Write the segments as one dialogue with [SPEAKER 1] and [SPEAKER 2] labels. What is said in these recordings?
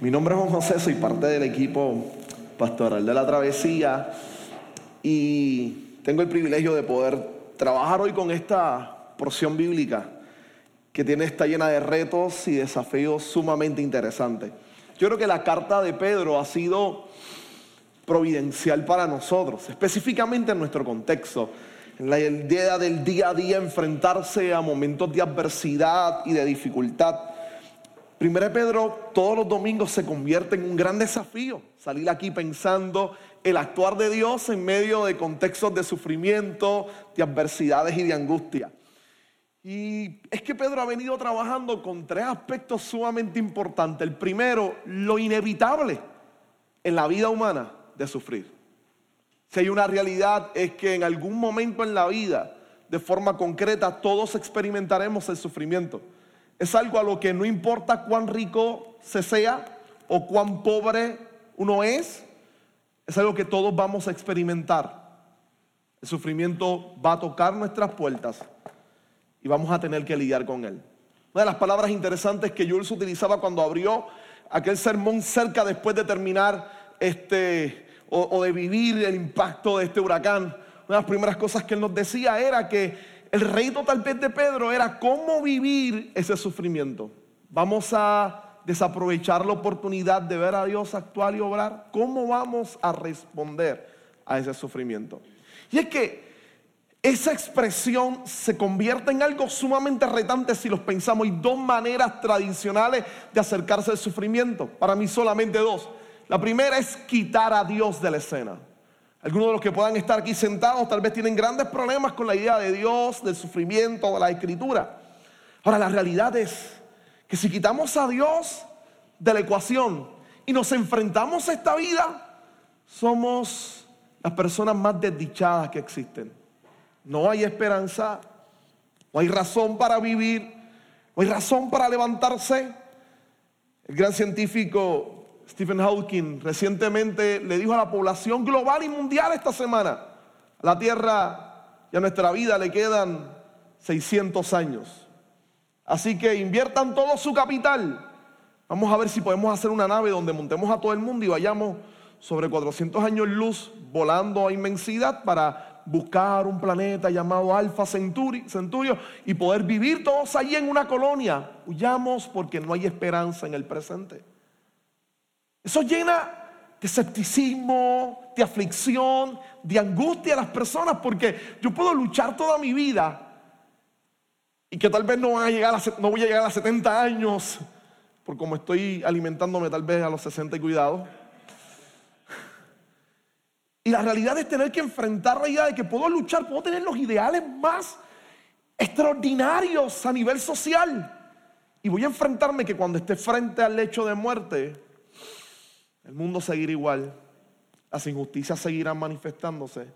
[SPEAKER 1] Mi nombre es Juan José, soy parte del equipo pastoral de la travesía y tengo el privilegio de poder trabajar hoy con esta porción bíblica que tiene, está llena de retos y desafíos sumamente interesantes. Yo creo que la carta de Pedro ha sido providencial para nosotros, específicamente en nuestro contexto. En la idea del día a día enfrentarse a momentos de adversidad y de dificultad. Primero Pedro todos los domingos se convierte en un gran desafío. Salir aquí pensando el actuar de Dios en medio de contextos de sufrimiento, de adversidades y de angustia. Y es que Pedro ha venido trabajando con tres aspectos sumamente importantes. El primero, lo inevitable en la vida humana de sufrir. Si hay una realidad es que en algún momento en la vida, de forma concreta, todos experimentaremos el sufrimiento. Es algo a lo que no importa cuán rico se sea o cuán pobre uno es, es algo que todos vamos a experimentar. El sufrimiento va a tocar nuestras puertas y vamos a tener que lidiar con él. Una de las palabras interesantes que Jules utilizaba cuando abrió aquel sermón cerca después de terminar este o, o de vivir el impacto de este huracán, una de las primeras cosas que él nos decía era que el reto tal vez de Pedro era cómo vivir ese sufrimiento. Vamos a desaprovechar la oportunidad de ver a Dios actuar y obrar. ¿Cómo vamos a responder a ese sufrimiento? Y es que esa expresión se convierte en algo sumamente retante si los pensamos. Hay dos maneras tradicionales de acercarse al sufrimiento. Para mí solamente dos. La primera es quitar a Dios de la escena. Algunos de los que puedan estar aquí sentados tal vez tienen grandes problemas con la idea de Dios, del sufrimiento, de la escritura. Ahora, la realidad es que si quitamos a Dios de la ecuación y nos enfrentamos a esta vida, somos las personas más desdichadas que existen. No hay esperanza, no hay razón para vivir, no hay razón para levantarse. El gran científico Stephen Hawking recientemente le dijo a la población global y mundial esta semana, la Tierra y a nuestra vida le quedan 600 años. Así que inviertan todo su capital. Vamos a ver si podemos hacer una nave donde montemos a todo el mundo y vayamos sobre 400 años luz volando a inmensidad para buscar un planeta llamado Alfa Centurio y poder vivir todos allí en una colonia. Huyamos porque no hay esperanza en el presente. Eso llena de escepticismo, de aflicción, de angustia a las personas, porque yo puedo luchar toda mi vida y que tal vez no, a llegar no voy a llegar a 70 años, por como estoy alimentándome tal vez a los 60 y cuidado. Y la realidad es tener que enfrentar la idea de que puedo luchar, puedo tener los ideales más extraordinarios a nivel social. Y voy a enfrentarme que cuando esté frente al lecho de muerte, el mundo seguirá igual, las injusticias seguirán manifestándose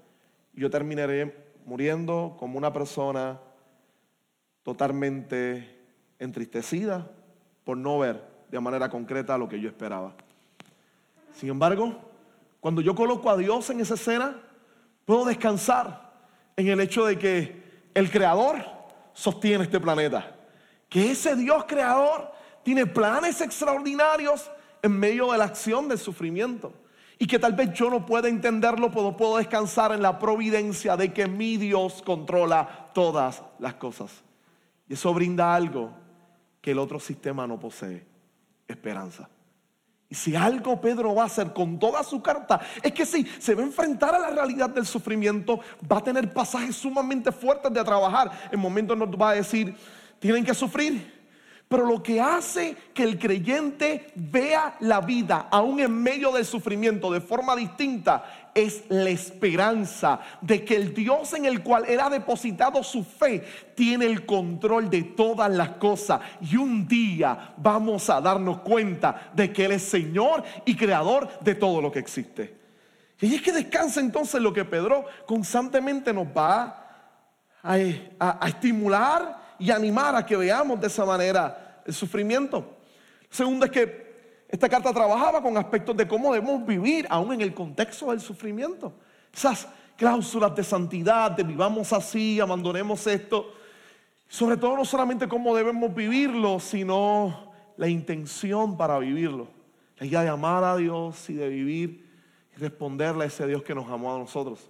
[SPEAKER 1] y yo terminaré muriendo como una persona totalmente entristecida por no ver de manera concreta lo que yo esperaba. Sin embargo, cuando yo coloco a Dios en esa escena, puedo descansar en el hecho de que el Creador sostiene este planeta, que ese Dios creador tiene planes extraordinarios en medio de la acción del sufrimiento. Y que tal vez yo no pueda entenderlo, pero puedo descansar en la providencia de que mi Dios controla todas las cosas. Y eso brinda algo que el otro sistema no posee, esperanza. Y si algo Pedro va a hacer con toda su carta, es que si se va a enfrentar a la realidad del sufrimiento, va a tener pasajes sumamente fuertes de trabajar. En momentos nos va a decir, tienen que sufrir, Pero lo que hace que el creyente vea la vida aún en medio del sufrimiento de forma distinta es la esperanza de que el Dios en el cual él ha depositado su fe tiene el control de todas las cosas y un día vamos a darnos cuenta de que él es Señor y creador de todo lo que existe. Y es que descansa entonces lo que Pedro constantemente nos va a, a estimular y animar a que veamos de esa manera el sufrimiento. Segundo es que esta carta trabajaba con aspectos de cómo debemos vivir aún en el contexto del sufrimiento. Esas cláusulas de santidad, de vivamos así, abandonemos esto. Sobre todo no solamente cómo debemos vivirlo, sino la intención para vivirlo. La idea de amar a Dios y de vivir y responderle a ese Dios que nos amó a nosotros.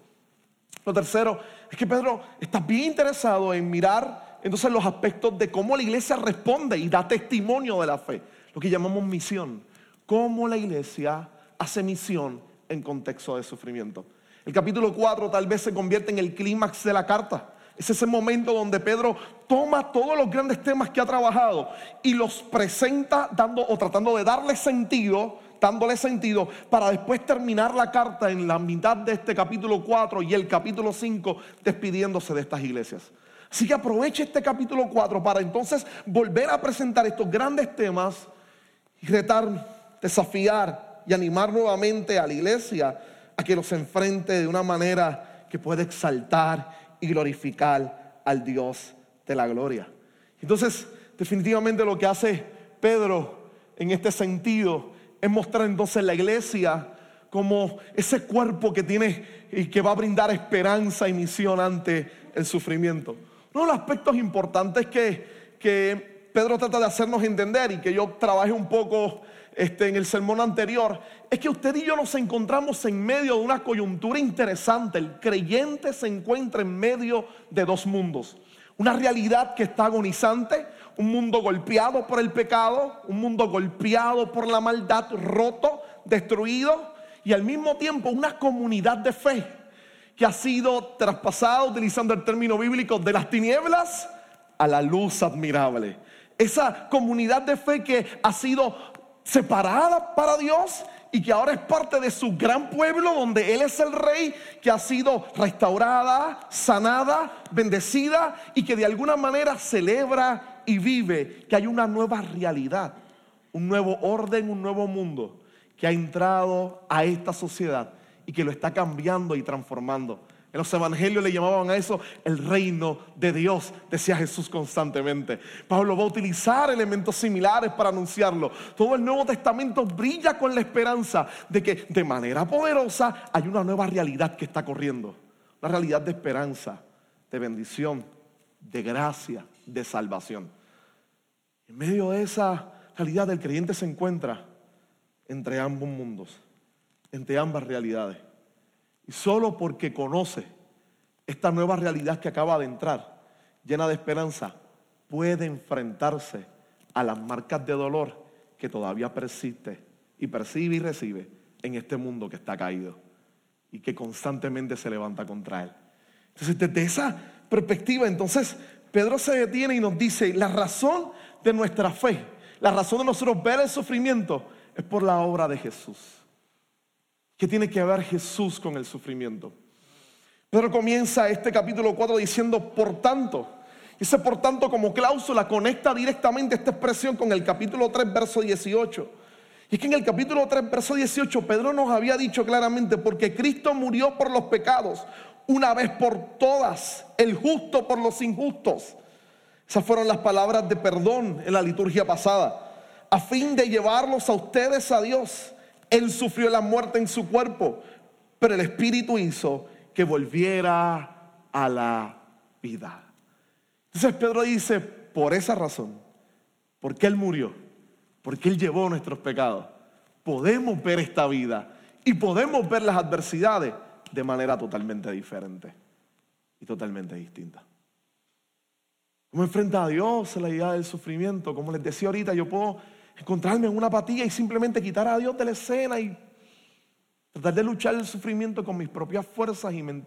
[SPEAKER 1] Lo tercero es que Pedro está bien interesado en mirar entonces los aspectos de cómo la iglesia responde y da testimonio de la fe, lo que llamamos misión, cómo la iglesia hace misión en contexto de sufrimiento. El capítulo 4 tal vez se convierte en el clímax de la carta. Es ese momento donde Pedro toma todos los grandes temas que ha trabajado y los presenta dando o tratando de darle sentido, dándole sentido para después terminar la carta en la mitad de este capítulo 4 y el capítulo 5 despidiéndose de estas iglesias. Así que aproveche este capítulo 4 para entonces volver a presentar estos grandes temas y retar, desafiar y animar nuevamente a la iglesia a que los enfrente de una manera que pueda exaltar y glorificar al Dios de la gloria. Entonces, definitivamente lo que hace Pedro en este sentido es mostrar entonces la iglesia como ese cuerpo que tiene y que va a brindar esperanza y misión ante el sufrimiento. Uno de los aspectos importantes que, Pedro trata de hacernos entender y que yo trabajé un poco este, en el sermón anterior, es que usted y yo nos encontramos en medio de una coyuntura interesante. El creyente se encuentra en medio de dos mundos. Una realidad que está agonizante, un mundo golpeado por el pecado, un mundo golpeado por la maldad, roto, destruido, y al mismo tiempo una comunidad de fe que ha sido traspasado, utilizando el término bíblico, de las tinieblas a la luz admirable. Esa comunidad de fe que ha sido separada para Dios y que ahora es parte de su gran pueblo donde Él es el rey, que ha sido restaurada, sanada, bendecida y que de alguna manera celebra y vive que hay una nueva realidad, un nuevo orden, un nuevo mundo que ha entrado a esta sociedad y que lo está cambiando y transformando. En los evangelios le llamaban a eso el reino de Dios, decía Jesús constantemente. Pablo va a utilizar elementos similares para anunciarlo. Todo el Nuevo Testamento brilla con la esperanza de que de manera poderosa hay una nueva realidad que está corriendo. Una realidad de esperanza, de bendición, de gracia, de salvación. En medio de esa realidad el creyente se encuentra entre ambos mundos entre ambas realidades. Y solo porque conoce esta nueva realidad que acaba de entrar, llena de esperanza, puede enfrentarse a las marcas de dolor que todavía persiste y percibe y recibe en este mundo que está caído y que constantemente se levanta contra él. Entonces, desde esa perspectiva, entonces Pedro se detiene y nos dice, la razón de nuestra fe, la razón de nosotros ver el sufrimiento es por la obra de Jesús. ¿Qué tiene que ver Jesús con el sufrimiento? Pedro comienza este capítulo 4 diciendo, por tanto, ese por tanto como cláusula conecta directamente esta expresión con el capítulo 3, verso 18. Y es que en el capítulo 3, verso 18, Pedro nos había dicho claramente, porque Cristo murió por los pecados, una vez por todas, el justo por los injustos. Esas fueron las palabras de perdón en la liturgia pasada, a fin de llevarlos a ustedes a Dios él sufrió la muerte en su cuerpo, pero el Espíritu hizo que volviera a la vida. Entonces Pedro dice, por esa razón, porque Él murió, porque Él llevó nuestros pecados, podemos ver esta vida y podemos ver las adversidades de manera totalmente diferente y totalmente distinta. ¿Cómo enfrenta a Dios la idea del sufrimiento? Como les decía ahorita, yo puedo encontrarme en una apatía y simplemente quitar a Dios de la escena y tratar de luchar el sufrimiento con mis propias fuerzas y me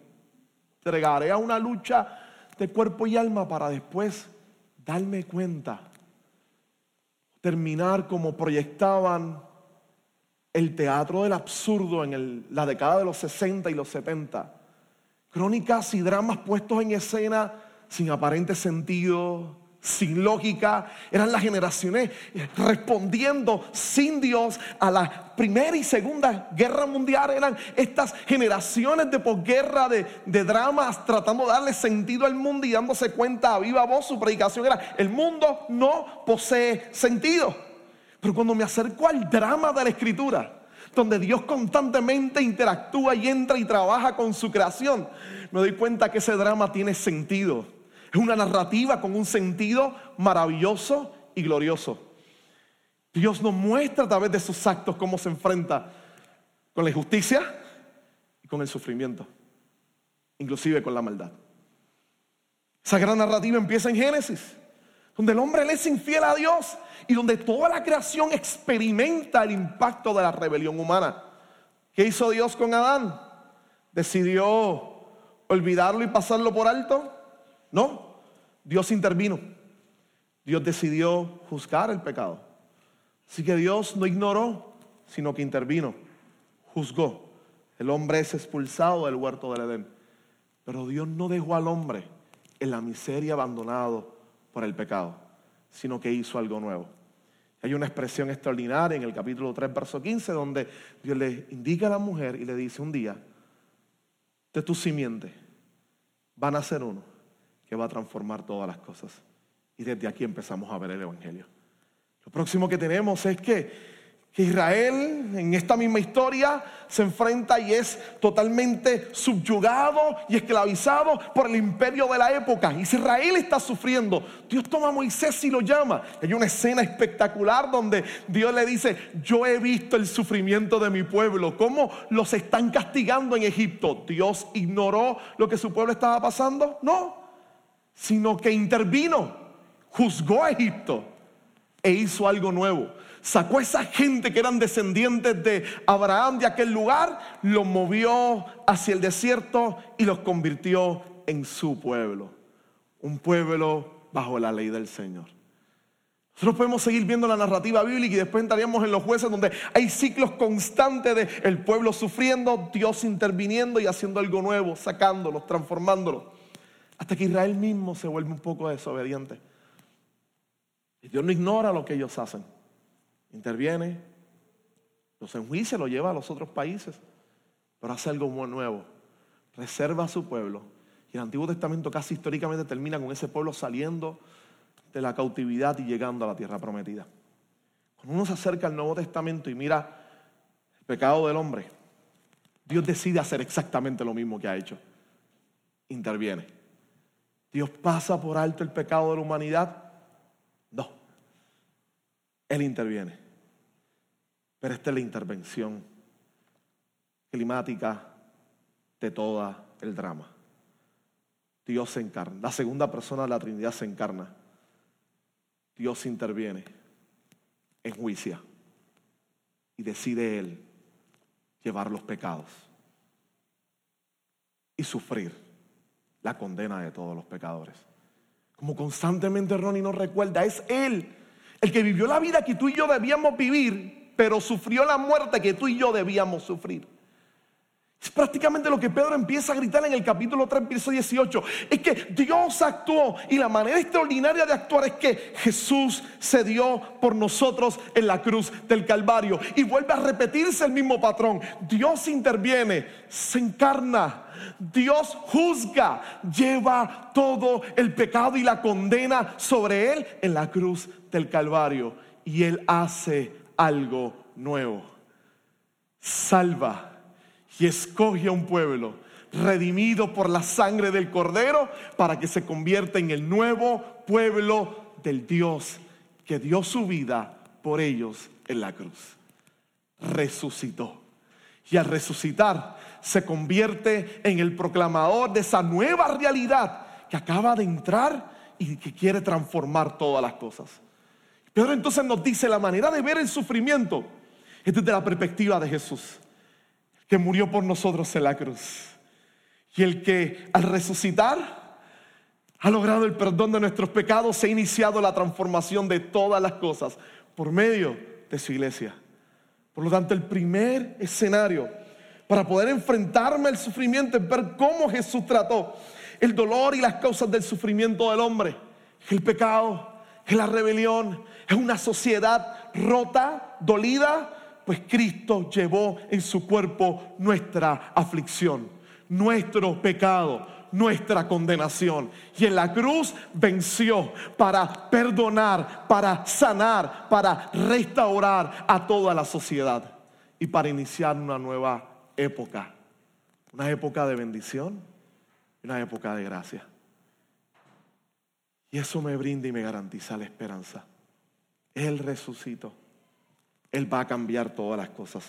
[SPEAKER 1] entregaré a una lucha de cuerpo y alma para después darme cuenta terminar como proyectaban el teatro del absurdo en la década de los 60 y los 70. Crónicas y dramas puestos en escena sin aparente sentido, sin lógica. Eran las generaciones respondiendo sin Dios a la Primera y Segunda Guerra Mundial. Eran estas generaciones de posguerra, de, de dramas, tratando de darle sentido al mundo y dándose cuenta a viva voz. Su predicación era, el mundo no posee sentido. Pero cuando me acerco al drama de la escritura, donde Dios constantemente interactúa y entra y trabaja con su creación, me doy cuenta que ese drama tiene sentido. Es una narrativa con un sentido maravilloso y glorioso. Dios nos muestra a través de sus actos cómo se enfrenta con la injusticia y con el sufrimiento, inclusive con la maldad. Esa gran narrativa empieza en Génesis, donde el hombre le es infiel a Dios y donde toda la creación experimenta el impacto de la rebelión humana. ¿Qué hizo Dios con Adán? ¿Decidió olvidarlo y pasarlo por alto? No, Dios intervino. Dios decidió juzgar el pecado. Así que Dios no ignoró, sino que intervino, juzgó. El hombre es expulsado del huerto del Edén. Pero Dios no dejó al hombre en la miseria abandonado por el pecado sino que hizo algo nuevo. Hay una expresión extraordinaria en el capítulo 3, verso 15, donde Dios le indica a la mujer y le dice un día, de tu simiente van a ser uno que va a transformar todas las cosas. Y desde aquí empezamos a ver el Evangelio. Lo próximo que tenemos es que Israel en esta misma historia se enfrenta y es totalmente subyugado y esclavizado por el imperio de la época. Israel está sufriendo, Dios toma a Moisés y lo llama. Hay una escena espectacular donde Dios le dice, yo he visto el sufrimiento de mi pueblo, cómo los están castigando en Egipto. Dios ignoró lo que su pueblo estaba pasando. No, sino que intervino, juzgó a Egipto e hizo algo nuevo sacó a esa gente que eran descendientes de Abraham de aquel lugar, los movió hacia el desierto y los convirtió en su pueblo. Un pueblo bajo la ley del Señor. Nosotros podemos seguir viendo la narrativa bíblica y después entraríamos en los jueces donde hay ciclos constantes de el pueblo sufriendo, Dios interviniendo y haciendo algo nuevo, sacándolos, transformándolos. Hasta que Israel mismo se vuelve un poco desobediente. Y Dios no ignora lo que ellos hacen interviene, los enjuicia, lo lleva a los otros países, pero hace algo muy nuevo, reserva a su pueblo. Y el Antiguo Testamento casi históricamente termina con ese pueblo saliendo de la cautividad y llegando a la tierra prometida. Cuando uno se acerca al Nuevo Testamento y mira el pecado del hombre, Dios decide hacer exactamente lo mismo que ha hecho. Interviene. Dios pasa por alto el pecado de la humanidad. No. Él interviene. Pero esta es la intervención climática de todo el drama. Dios se encarna. La segunda persona de la Trinidad se encarna. Dios interviene en juicio y decide Él llevar los pecados y sufrir la condena de todos los pecadores. Como constantemente Ronnie nos recuerda, es Él el que vivió la vida que tú y yo debíamos vivir pero sufrió la muerte que tú y yo debíamos sufrir. Es prácticamente lo que Pedro empieza a gritar en el capítulo 3, verso 18. Es que Dios actuó y la manera extraordinaria de actuar es que Jesús se dio por nosotros en la cruz del Calvario. Y vuelve a repetirse el mismo patrón. Dios interviene, se encarna. Dios juzga, lleva todo el pecado y la condena sobre él en la cruz del Calvario. Y él hace algo nuevo. Salva y escoge a un pueblo redimido por la sangre del cordero para que se convierta en el nuevo pueblo del Dios que dio su vida por ellos en la cruz. Resucitó. Y al resucitar se convierte en el proclamador de esa nueva realidad que acaba de entrar y que quiere transformar todas las cosas. Pedro entonces nos dice la manera de ver el sufrimiento es desde la perspectiva de Jesús, que murió por nosotros en la cruz. Y el que al resucitar ha logrado el perdón de nuestros pecados, se ha iniciado la transformación de todas las cosas por medio de su iglesia. Por lo tanto, el primer escenario para poder enfrentarme al sufrimiento es ver cómo Jesús trató el dolor y las causas del sufrimiento del hombre. El pecado, la rebelión, es una sociedad rota, dolida, pues Cristo llevó en su cuerpo nuestra aflicción, nuestro pecado, nuestra condenación. Y en la cruz venció para perdonar, para sanar, para restaurar a toda la sociedad y para iniciar una nueva época. Una época de bendición, una época de gracia. Y eso me brinda y me garantiza la esperanza. Él resucitó. Él va a cambiar todas las cosas.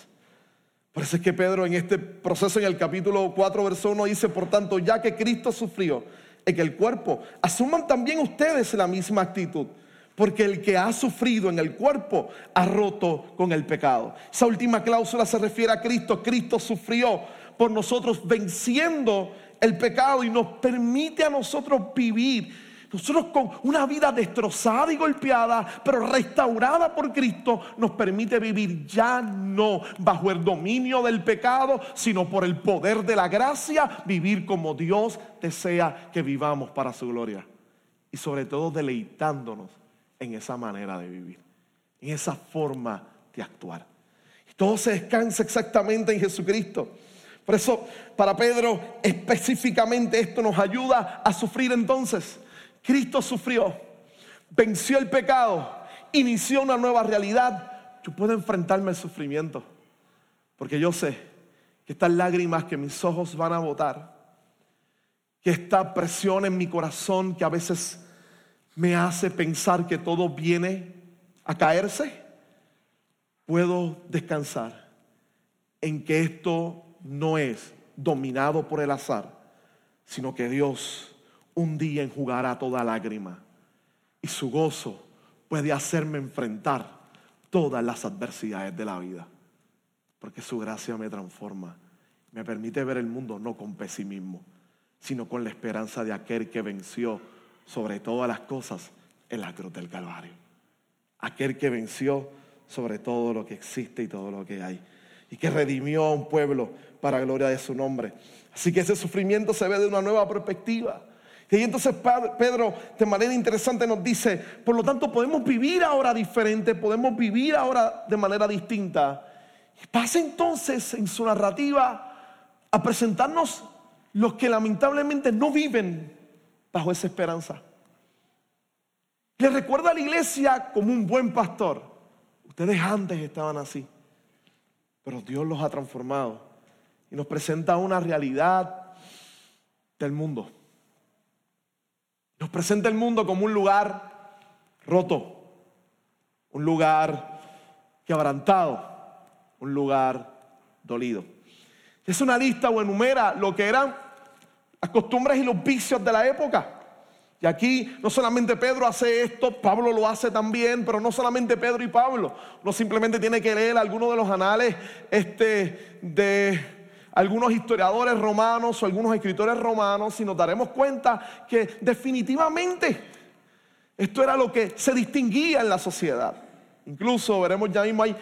[SPEAKER 1] Por eso es que Pedro en este proceso, en el capítulo 4, verso 1, dice, por tanto, ya que Cristo sufrió en el cuerpo, asuman también ustedes la misma actitud. Porque el que ha sufrido en el cuerpo ha roto con el pecado. Esa última cláusula se refiere a Cristo. Cristo sufrió por nosotros venciendo el pecado y nos permite a nosotros vivir nosotros con una vida destrozada y golpeada, pero restaurada por Cristo, nos permite vivir ya no bajo el dominio del pecado, sino por el poder de la gracia, vivir como Dios desea que vivamos para su gloria. Y sobre todo deleitándonos en esa manera de vivir, en esa forma de actuar. Y todo se descansa exactamente en Jesucristo. Por eso, para Pedro, específicamente esto nos ayuda a sufrir entonces Cristo sufrió, venció el pecado, inició una nueva realidad. Yo puedo enfrentarme al sufrimiento, porque yo sé que estas lágrimas que mis ojos van a botar, que esta presión en mi corazón que a veces me hace pensar que todo viene a caerse, puedo descansar en que esto no es dominado por el azar, sino que Dios un día enjugará toda lágrima y su gozo puede hacerme enfrentar todas las adversidades de la vida. Porque su gracia me transforma, me permite ver el mundo no con pesimismo, sino con la esperanza de aquel que venció sobre todas las cosas en la cruz del Calvario. Aquel que venció sobre todo lo que existe y todo lo que hay. Y que redimió a un pueblo para gloria de su nombre. Así que ese sufrimiento se ve de una nueva perspectiva. Y entonces Pedro de manera interesante nos dice, por lo tanto podemos vivir ahora diferente, podemos vivir ahora de manera distinta. Y pasa entonces en su narrativa a presentarnos los que lamentablemente no viven bajo esa esperanza. Le recuerda a la iglesia como un buen pastor. Ustedes antes estaban así, pero Dios los ha transformado y nos presenta una realidad del mundo. Nos presenta el mundo como un lugar roto, un lugar quebrantado, un lugar dolido. Es una lista o enumera lo que eran las costumbres y los vicios de la época. Y aquí no solamente Pedro hace esto, Pablo lo hace también, pero no solamente Pedro y Pablo. Uno simplemente tiene que leer algunos de los anales este, de algunos historiadores romanos o algunos escritores romanos y nos daremos cuenta que definitivamente esto era lo que se distinguía en la sociedad. Incluso veremos ya mismo hay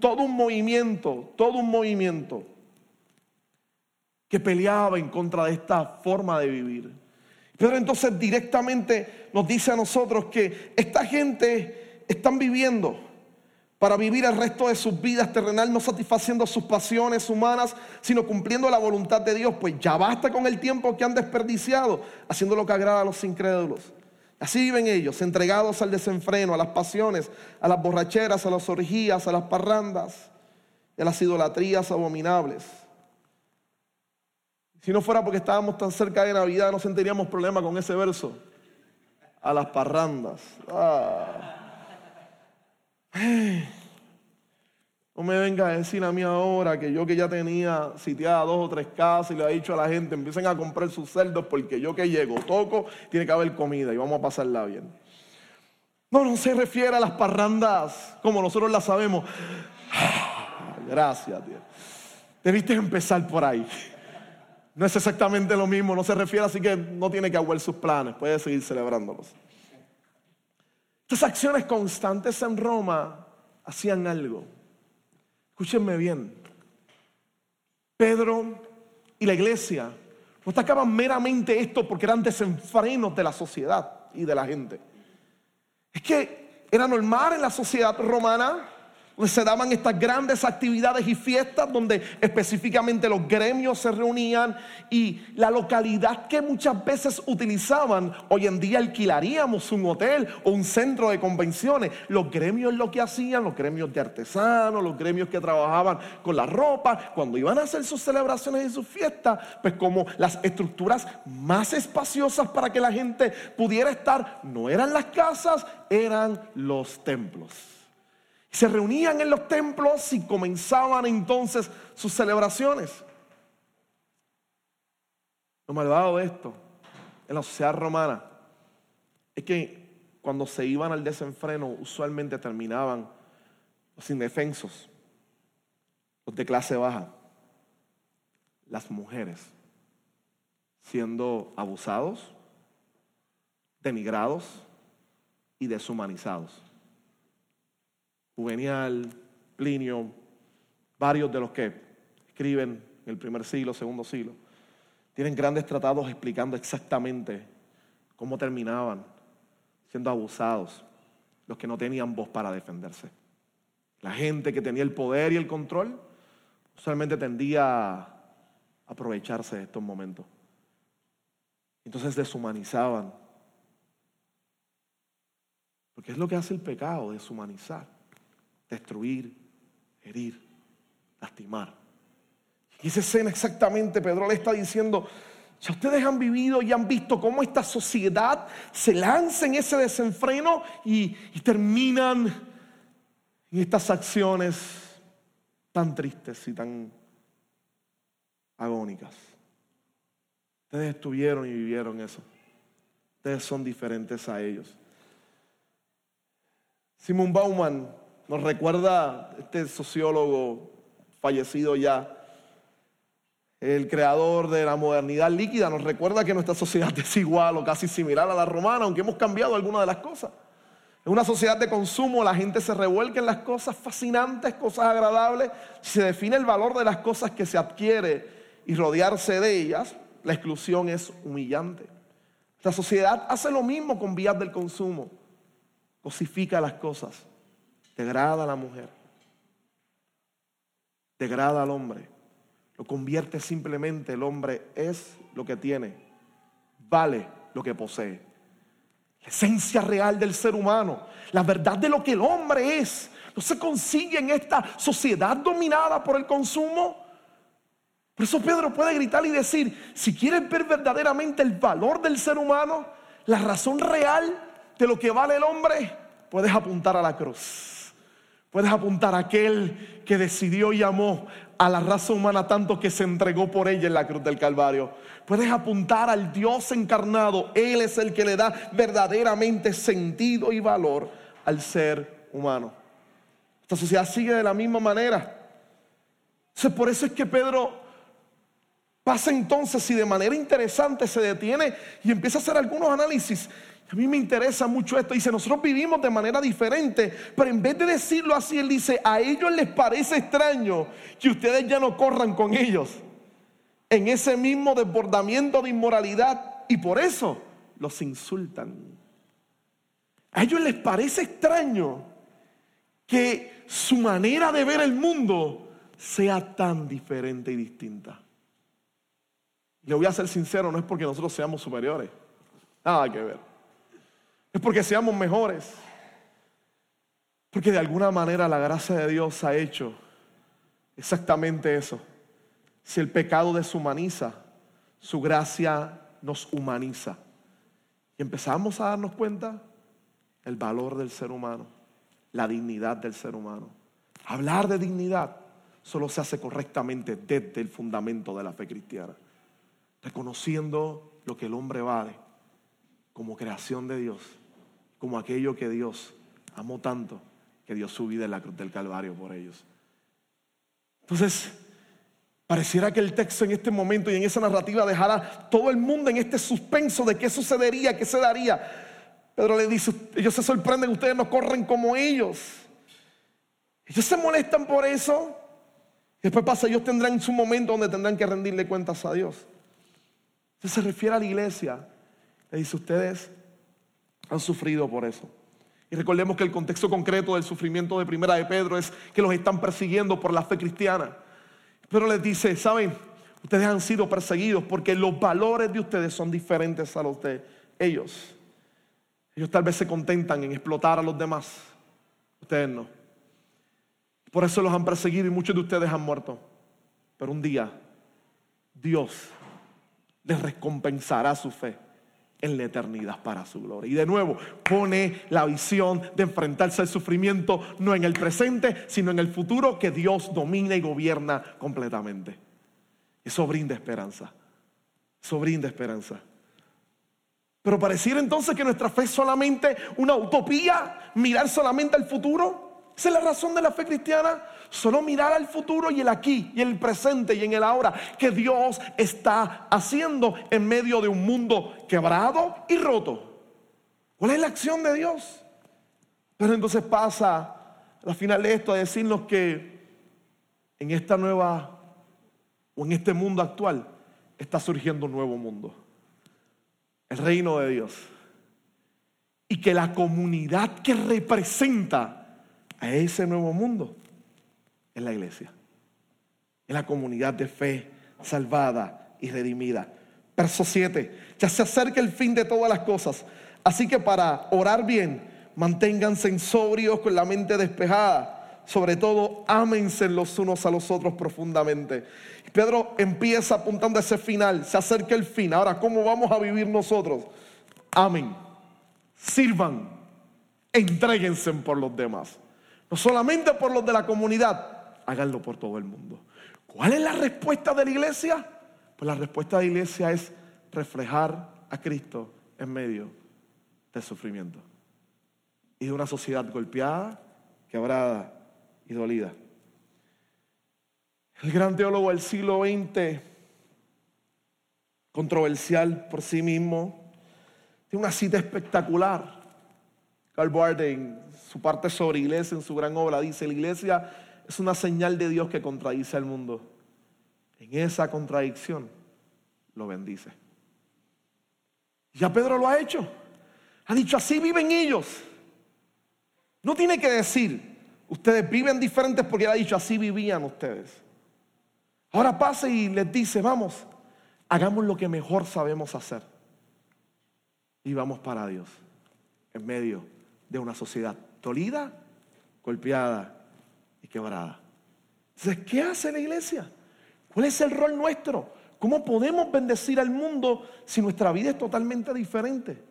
[SPEAKER 1] todo un movimiento, todo un movimiento que peleaba en contra de esta forma de vivir. Pero entonces directamente nos dice a nosotros que esta gente están viviendo para vivir el resto de sus vidas terrenal no satisfaciendo sus pasiones humanas, sino cumpliendo la voluntad de Dios, pues ya basta con el tiempo que han desperdiciado haciendo lo que agrada a los incrédulos. Así viven ellos, entregados al desenfreno, a las pasiones, a las borracheras, a las orgías, a las parrandas y a las idolatrías abominables. Si no fuera porque estábamos tan cerca de Navidad, no sentiríamos problema con ese verso. A las parrandas. Ah. No me venga a decir a mí ahora que yo que ya tenía sitiada dos o tres casas y le ha dicho a la gente, empiecen a comprar sus cerdos porque yo que llego, toco, tiene que haber comida y vamos a pasarla bien. No, no se refiere a las parrandas como nosotros las sabemos. Gracias, Dios. Debiste empezar por ahí. No es exactamente lo mismo, no se refiere así que no tiene que aguar sus planes, puede seguir celebrándolos. Estas acciones constantes en Roma hacían algo. Escúchenme bien. Pedro y la iglesia no destacaban meramente esto porque eran desenfrenos de la sociedad y de la gente. Es que era normal en la sociedad romana se daban estas grandes actividades y fiestas donde específicamente los gremios se reunían y la localidad que muchas veces utilizaban, hoy en día alquilaríamos un hotel o un centro de convenciones. Los gremios lo que hacían, los gremios de artesanos, los gremios que trabajaban con la ropa, cuando iban a hacer sus celebraciones y sus fiestas, pues como las estructuras más espaciosas para que la gente pudiera estar, no eran las casas, eran los templos. Se reunían en los templos y comenzaban entonces sus celebraciones. Lo malvado de esto en la sociedad romana es que cuando se iban al desenfreno usualmente terminaban los indefensos, los de clase baja, las mujeres, siendo abusados, denigrados y deshumanizados. Juvenial, Plinio, varios de los que escriben en el primer siglo, segundo siglo, tienen grandes tratados explicando exactamente cómo terminaban siendo abusados los que no tenían voz para defenderse. La gente que tenía el poder y el control usualmente tendía a aprovecharse de estos momentos. Entonces deshumanizaban. Porque es lo que hace el pecado, deshumanizar destruir, herir, lastimar. Y esa escena exactamente, Pedro le está diciendo, si ustedes han vivido y han visto cómo esta sociedad se lanza en ese desenfreno y, terminan en estas acciones tan tristes y tan agónicas. Ustedes estuvieron y vivieron eso. Ustedes son diferentes a ellos. Simon Bauman nos recuerda este sociólogo fallecido ya, el creador de la modernidad líquida, nos recuerda que nuestra sociedad es igual o casi similar a la romana, aunque hemos cambiado algunas de las cosas. En una sociedad de consumo la gente se revuelca en las cosas fascinantes, cosas agradables. Se define el valor de las cosas que se adquiere y rodearse de ellas, la exclusión es humillante. La sociedad hace lo mismo con vías del consumo. Cosifica las cosas degrada a la mujer, degrada al hombre, lo convierte simplemente, el hombre es lo que tiene, vale lo que posee. La esencia real del ser humano, la verdad de lo que el hombre es, no se consigue en esta sociedad dominada por el consumo. Por eso Pedro puede gritar y decir, si quieres ver verdaderamente el valor del ser humano, la razón real de lo que vale el hombre, puedes apuntar a la cruz. Puedes apuntar a aquel que decidió y amó a la raza humana tanto que se entregó por ella en la cruz del Calvario. Puedes apuntar al Dios encarnado. Él es el que le da verdaderamente sentido y valor al ser humano. Esta sociedad sigue de la misma manera. Entonces, por eso es que Pedro pasa entonces y de manera interesante se detiene y empieza a hacer algunos análisis a mí me interesa mucho esto. Dice, nosotros vivimos de manera diferente, pero en vez de decirlo así, él dice, a ellos les parece extraño que ustedes ya no corran con ellos en ese mismo desbordamiento de inmoralidad y por eso los insultan. A ellos les parece extraño que su manera de ver el mundo sea tan diferente y distinta. Le voy a ser sincero, no es porque nosotros seamos superiores. Nada que ver es porque seamos mejores. Porque de alguna manera la gracia de Dios ha hecho exactamente eso. Si el pecado deshumaniza, su gracia nos humaniza. Y empezamos a darnos cuenta el valor del ser humano, la dignidad del ser humano. Hablar de dignidad solo se hace correctamente desde el fundamento de la fe cristiana, reconociendo lo que el hombre vale como creación de Dios como aquello que Dios amó tanto, que dio su vida en la cruz del Calvario por ellos. Entonces, pareciera que el texto en este momento y en esa narrativa dejara todo el mundo en este suspenso de qué sucedería, qué se daría. Pedro le dice, ellos se sorprenden, ustedes no corren como ellos. Ellos se molestan por eso. Después pasa, ellos tendrán su momento donde tendrán que rendirle cuentas a Dios. Entonces se refiere a la iglesia. Le dice, ustedes han sufrido por eso. Y recordemos que el contexto concreto del sufrimiento de primera de Pedro es que los están persiguiendo por la fe cristiana. Pero les dice, ¿saben? Ustedes han sido perseguidos porque los valores de ustedes son diferentes a los de ellos. Ellos tal vez se contentan en explotar a los demás. Ustedes no. Por eso los han perseguido y muchos de ustedes han muerto. Pero un día Dios les recompensará su fe en la eternidad para su gloria. Y de nuevo, pone la visión de enfrentarse al sufrimiento no en el presente, sino en el futuro que Dios domina y gobierna completamente. Eso brinda esperanza. Eso brinda esperanza. Pero pareciera entonces que nuestra fe es solamente una utopía, mirar solamente al futuro. Esa es la razón de la fe cristiana. Solo mirar al futuro y el aquí y el presente y en el ahora que Dios está haciendo en medio de un mundo quebrado y roto. ¿Cuál es la acción de Dios? Pero entonces pasa al final de esto a decirnos que en esta nueva o en este mundo actual está surgiendo un nuevo mundo. El reino de Dios. Y que la comunidad que representa a ese nuevo mundo es la iglesia. Es la comunidad de fe salvada y redimida. Verso 7. Ya se acerca el fin de todas las cosas. Así que para orar bien, manténganse sobrios con la mente despejada. Sobre todo, ámense los unos a los otros profundamente. Pedro empieza apuntando a ese final. Se acerca el fin. Ahora, ¿cómo vamos a vivir nosotros? Amen. Sirvan. Entréguense por los demás. No solamente por los de la comunidad, háganlo por todo el mundo. ¿Cuál es la respuesta de la iglesia? Pues la respuesta de la iglesia es reflejar a Cristo en medio del sufrimiento y de una sociedad golpeada, quebrada y dolida. El gran teólogo del siglo XX, controversial por sí mismo, tiene una cita espectacular. Carl Barden su parte sobre iglesia, en su gran obra, dice, la iglesia es una señal de Dios que contradice al mundo. En esa contradicción lo bendice. Ya Pedro lo ha hecho. Ha dicho, así viven ellos. No tiene que decir, ustedes viven diferentes porque ha dicho, así vivían ustedes. Ahora pase y les dice, vamos, hagamos lo que mejor sabemos hacer. Y vamos para Dios en medio de una sociedad dolida, golpeada y quebrada. Entonces, ¿qué hace la iglesia? ¿Cuál es el rol nuestro? ¿Cómo podemos bendecir al mundo si nuestra vida es totalmente diferente?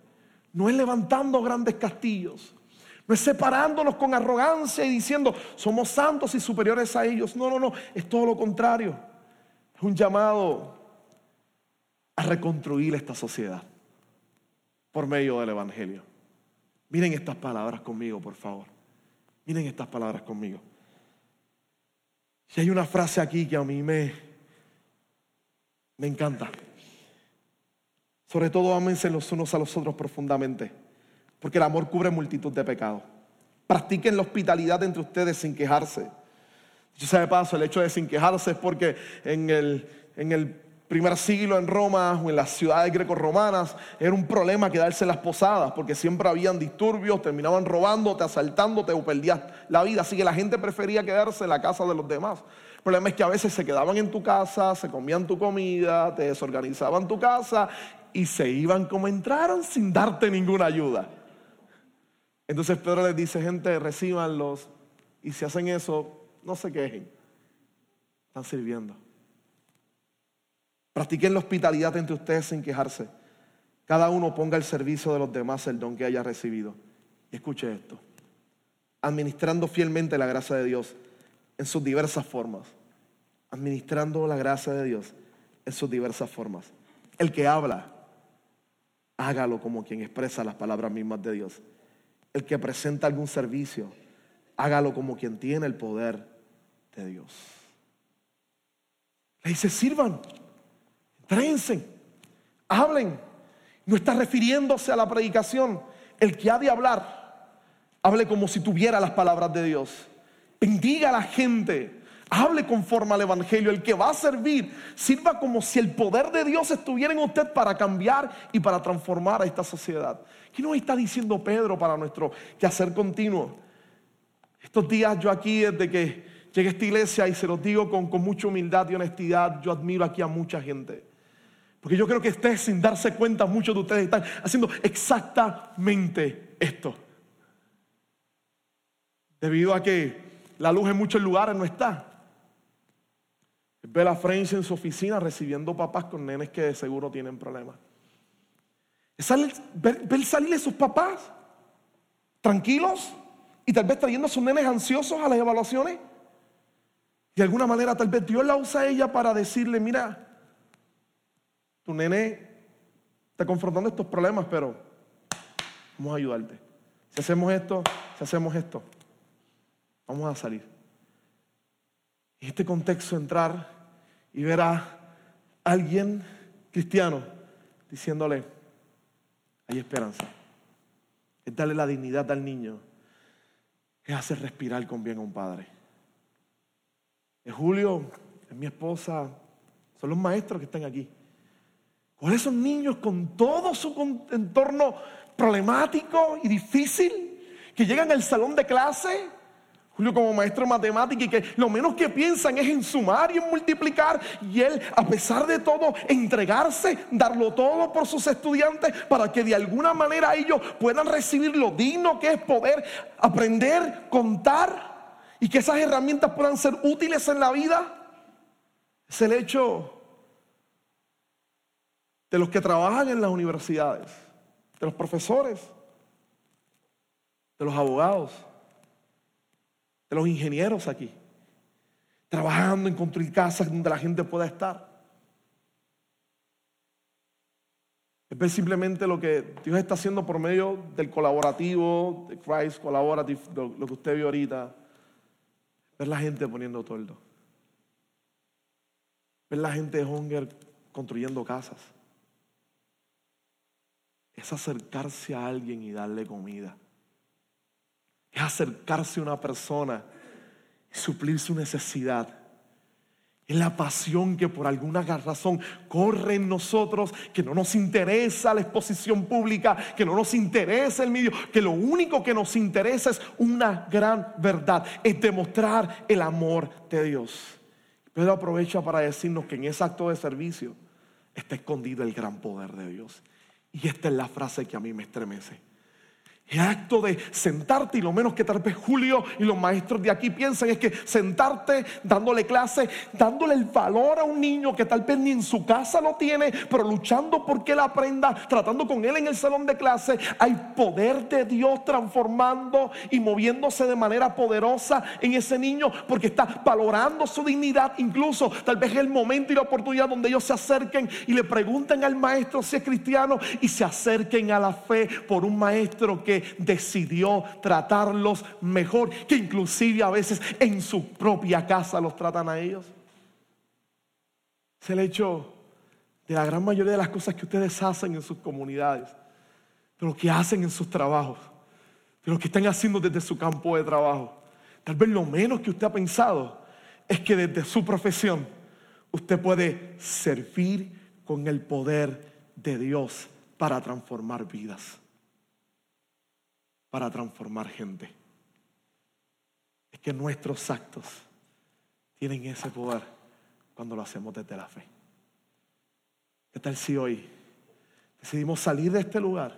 [SPEAKER 1] No es levantando grandes castillos, no es separándonos con arrogancia y diciendo somos santos y superiores a ellos. No, no, no, es todo lo contrario. Es un llamado a reconstruir esta sociedad por medio del Evangelio. Miren estas palabras conmigo, por favor. Miren estas palabras conmigo. Si hay una frase aquí que a mí me, me encanta. Sobre todo ámense los unos a los otros profundamente, porque el amor cubre multitud de pecados. Practiquen la hospitalidad entre ustedes sin quejarse. Yo sé de paso, el hecho de sin quejarse es porque en el, en el primer siglo en Roma o en las ciudades greco-romanas era un problema quedarse en las posadas porque siempre habían disturbios, terminaban robándote, asaltándote o perdías la vida. Así que la gente prefería quedarse en la casa de los demás. El problema es que a veces se quedaban en tu casa, se comían tu comida, te desorganizaban tu casa y se iban como entraron sin darte ninguna ayuda. Entonces Pedro les dice, gente, recíbanlos y si hacen eso, no se quejen. Están sirviendo. Practiquen la hospitalidad entre ustedes sin quejarse. Cada uno ponga al servicio de los demás el don que haya recibido. Y escuche esto. Administrando fielmente la gracia de Dios en sus diversas formas. Administrando la gracia de Dios en sus diversas formas. El que habla, hágalo como quien expresa las palabras mismas de Dios. El que presenta algún servicio, hágalo como quien tiene el poder de Dios. Le dice, sirvan Trénse, hablen. No está refiriéndose a la predicación, el que ha de hablar, hable como si tuviera las palabras de Dios. Bendiga a la gente. Hable conforme al Evangelio. El que va a servir, sirva como si el poder de Dios estuviera en usted para cambiar y para transformar a esta sociedad. ¿Qué nos está diciendo Pedro para nuestro quehacer continuo? Estos días yo aquí, desde que llegué a esta iglesia, y se los digo con, con mucha humildad y honestidad, yo admiro aquí a mucha gente. Porque yo creo que ustedes, sin darse cuenta, muchos de ustedes están haciendo exactamente esto. Debido a que la luz en muchos lugares no está. Ve a French en su oficina recibiendo papás con nenes que de seguro tienen problemas. Ver, ver salir a sus papás tranquilos y tal vez trayendo a sus nenes ansiosos a las evaluaciones. De alguna manera tal vez Dios la usa a ella para decirle, mira, tu nene está confrontando estos problemas, pero vamos a ayudarte. Si hacemos esto, si hacemos esto, vamos a salir. En este contexto entrar y ver a alguien cristiano diciéndole, hay esperanza. Es darle la dignidad al niño. Es hacer respirar con bien a un padre. Es Julio, es mi esposa, son los maestros que están aquí. Con esos niños con todo su entorno problemático y difícil, que llegan al salón de clase Julio como maestro de matemática y que lo menos que piensan es en sumar y en multiplicar y él a pesar de todo entregarse, darlo todo por sus estudiantes para que de alguna manera ellos puedan recibir lo digno que es poder aprender, contar y que esas herramientas puedan ser útiles en la vida. Es el hecho de los que trabajan en las universidades, de los profesores, de los abogados de los ingenieros aquí, trabajando en construir casas donde la gente pueda estar. Es ver simplemente lo que Dios está haciendo por medio del colaborativo, de Christ Collaborative, lo que usted vio ahorita. Ver la gente poniendo toldo. Ver la gente de Hunger construyendo casas. Es acercarse a alguien y darle comida es acercarse a una persona y suplir su necesidad. Es la pasión que por alguna razón corre en nosotros, que no nos interesa la exposición pública, que no nos interesa el medio, que lo único que nos interesa es una gran verdad, es demostrar el amor de Dios. Pedro aprovecha para decirnos que en ese acto de servicio está escondido el gran poder de Dios. Y esta es la frase que a mí me estremece. El acto de sentarte y lo menos que tal vez Julio y los maestros de aquí piensan es que sentarte dándole clase, dándole el valor a un niño que tal vez ni en su casa lo tiene, pero luchando por que él aprenda, tratando con él en el salón de clase, hay poder de Dios transformando y moviéndose de manera poderosa en ese niño porque está valorando su dignidad. Incluso tal vez el momento y la oportunidad donde ellos se acerquen y le pregunten al maestro si es cristiano y se acerquen a la fe por un maestro que decidió tratarlos mejor, que inclusive a veces en su propia casa los tratan a ellos. Es el hecho de la gran mayoría de las cosas que ustedes hacen en sus comunidades, de lo que hacen en sus trabajos, de lo que están haciendo desde su campo de trabajo. Tal vez lo menos que usted ha pensado es que desde su profesión usted puede servir con el poder de Dios para transformar vidas para transformar gente. Es que nuestros actos tienen ese poder cuando lo hacemos desde la fe. ¿Qué tal si hoy decidimos salir de este lugar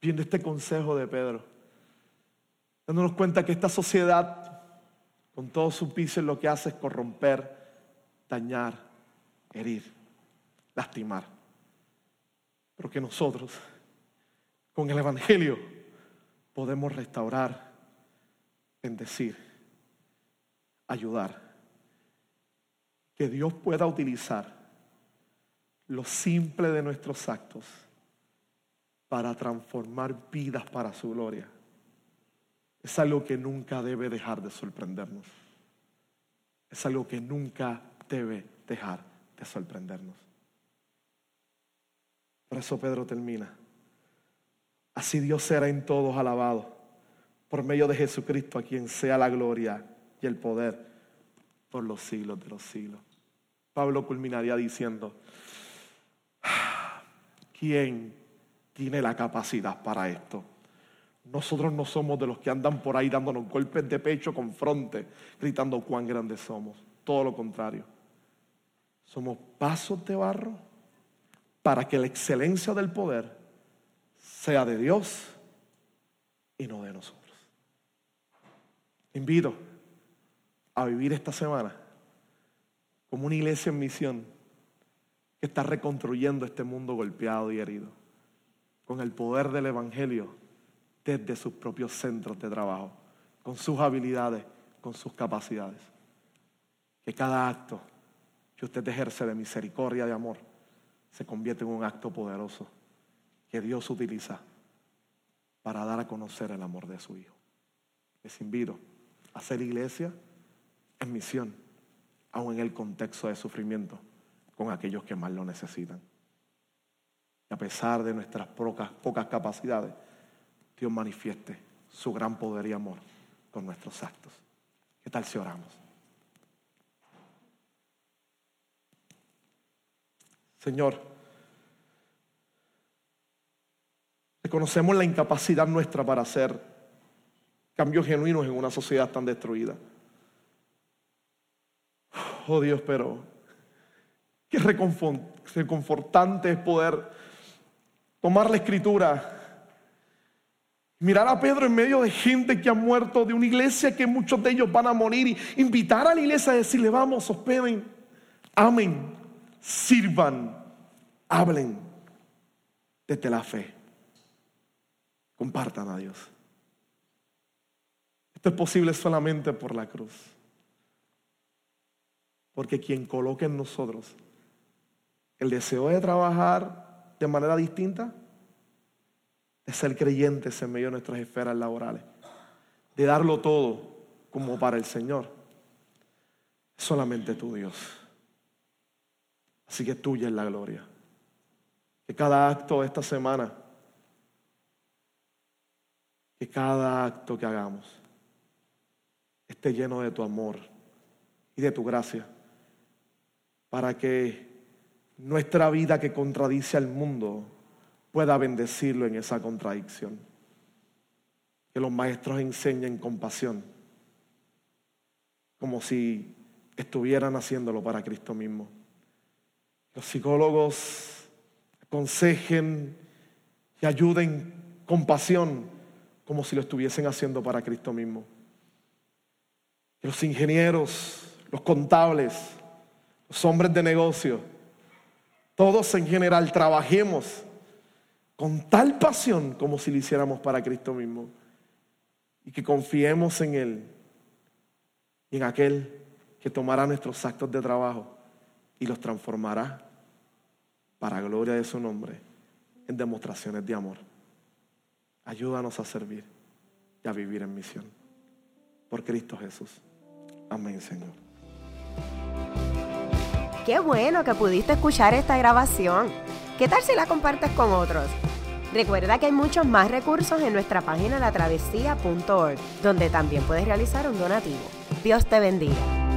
[SPEAKER 1] viendo este consejo de Pedro? Dándonos cuenta que esta sociedad, con todos sus vicios, lo que hace es corromper, dañar, herir, lastimar. Pero que nosotros, con el Evangelio, podemos restaurar, bendecir, ayudar. Que Dios pueda utilizar lo simple de nuestros actos para transformar vidas para su gloria. Es algo que nunca debe dejar de sorprendernos. Es algo que nunca debe dejar de sorprendernos. Por eso Pedro termina Así Dios será en todos alabado, por medio de Jesucristo, a quien sea la gloria y el poder por los siglos de los siglos. Pablo culminaría diciendo, ¿quién tiene la capacidad para esto? Nosotros no somos de los que andan por ahí dándonos golpes de pecho con fronte, gritando cuán grandes somos. Todo lo contrario. Somos pasos de barro para que la excelencia del poder sea de Dios y no de nosotros. Invito a vivir esta semana como una iglesia en misión que está reconstruyendo este mundo golpeado y herido con el poder del Evangelio desde sus propios centros de trabajo, con sus habilidades, con sus capacidades. Que cada acto que usted ejerce de misericordia, de amor, se convierte en un acto poderoso que Dios utiliza para dar a conocer el amor de su Hijo. Les invito a hacer iglesia en misión, aun en el contexto de sufrimiento, con aquellos que más lo necesitan. Y a pesar de nuestras pocas, pocas capacidades, Dios manifieste su gran poder y amor con nuestros actos. ¿Qué tal si oramos? Señor, reconocemos la incapacidad nuestra para hacer cambios genuinos en una sociedad tan destruida. Oh Dios, pero qué reconfortante es poder tomar la escritura Mirar a Pedro en medio de gente que ha muerto, de una iglesia que muchos de ellos van a morir, y invitar a la iglesia a decirle, vamos, hospeden, amen, sirvan, hablen desde la fe. Compartan a Dios. Esto es posible solamente por la cruz. Porque quien coloque en nosotros el deseo de trabajar de manera distinta, de ser creyentes en medio de nuestras esferas laborales, de darlo todo como para el Señor. Solamente tú, Dios. Así que tuya es la gloria. Que cada acto de esta semana, que cada acto que hagamos esté lleno de tu amor y de tu gracia, para que nuestra vida que contradice al mundo pueda bendecirlo en esa contradicción. Que los maestros enseñen compasión, como si estuvieran haciéndolo para Cristo mismo. Los psicólogos aconsejen y ayuden compasión, como si lo estuviesen haciendo para Cristo mismo. los ingenieros, los contables, los hombres de negocio, todos en general trabajemos con tal pasión como si lo hiciéramos para Cristo mismo. Y que confiemos en Él y en aquel que tomará nuestros actos de trabajo y los transformará para gloria de su nombre en demostraciones de amor. Ayúdanos a servir y a vivir en misión. Por Cristo Jesús. Amén, Señor.
[SPEAKER 2] Qué bueno que pudiste escuchar esta grabación. ¿Qué tal si la compartes con otros? Recuerda que hay muchos más recursos en nuestra página latravesía.org, donde también puedes realizar un donativo. Dios te bendiga.